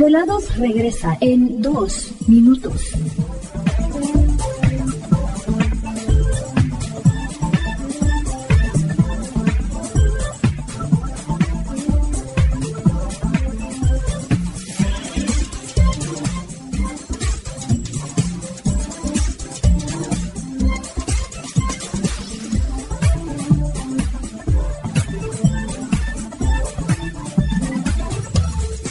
Desvelados regresa en dos minutos.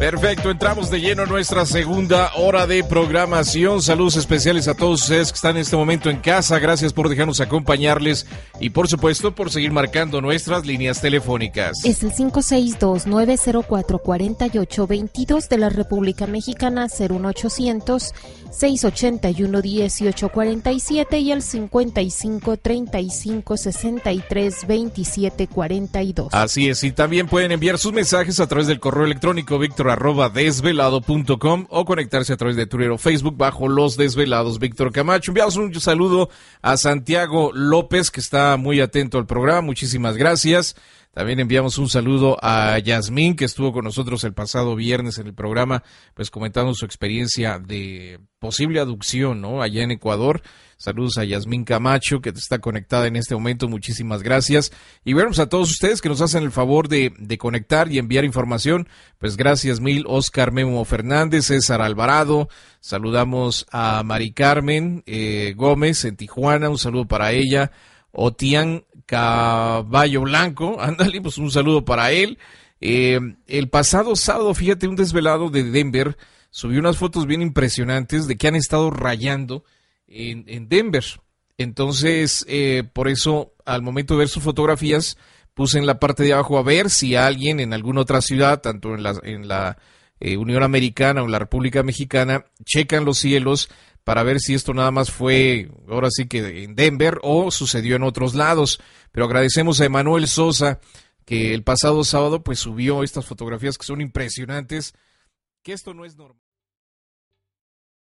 Perfecto, entramos de lleno a nuestra segunda hora de programación. Saludos especiales a todos ustedes que están en este momento en casa. Gracias por dejarnos acompañarles y por supuesto por seguir marcando nuestras líneas telefónicas. Es el 562-904-4822 de la República Mexicana 01800 681 1847 y el 55 35 63 27 42. Así es, y también pueden enviar sus mensajes a través del correo electrónico víctor arroba desvelado.com o conectarse a través de Twitter o Facebook bajo Los Desvelados Víctor Camacho. Enviamos un saludo a Santiago López que está muy atento al programa. Muchísimas gracias. También enviamos un saludo a Yasmín, que estuvo con nosotros el pasado viernes en el programa, pues comentando su experiencia de posible aducción, ¿no? Allá en Ecuador. Saludos a Yasmín Camacho, que está conectada en este momento. Muchísimas gracias. Y bueno, pues a todos ustedes que nos hacen el favor de, conectar y enviar información. Pues gracias mil, Oscar Memo Fernández, César Alvarado. Saludamos a Mari Carmen eh, Gómez en Tijuana. Un saludo para ella. Otian Caballo Blanco, ándale, pues un saludo para él. Eh, el pasado sábado, fíjate, un desvelado de Denver subió unas fotos bien impresionantes de que han estado rayando en, Denver. Entonces, eh, por eso, al momento de ver sus fotografías, puse en la parte de abajo a ver si alguien en alguna otra ciudad, tanto en la, la eh, Unión Americana o en la República Mexicana, checan los cielos para ver si esto nada más fue ahora sí que en Denver o sucedió en otros lados. Pero agradecemos a Emanuel Sosa que el pasado sábado pues subió estas fotografías que son impresionantes, que esto no es normal.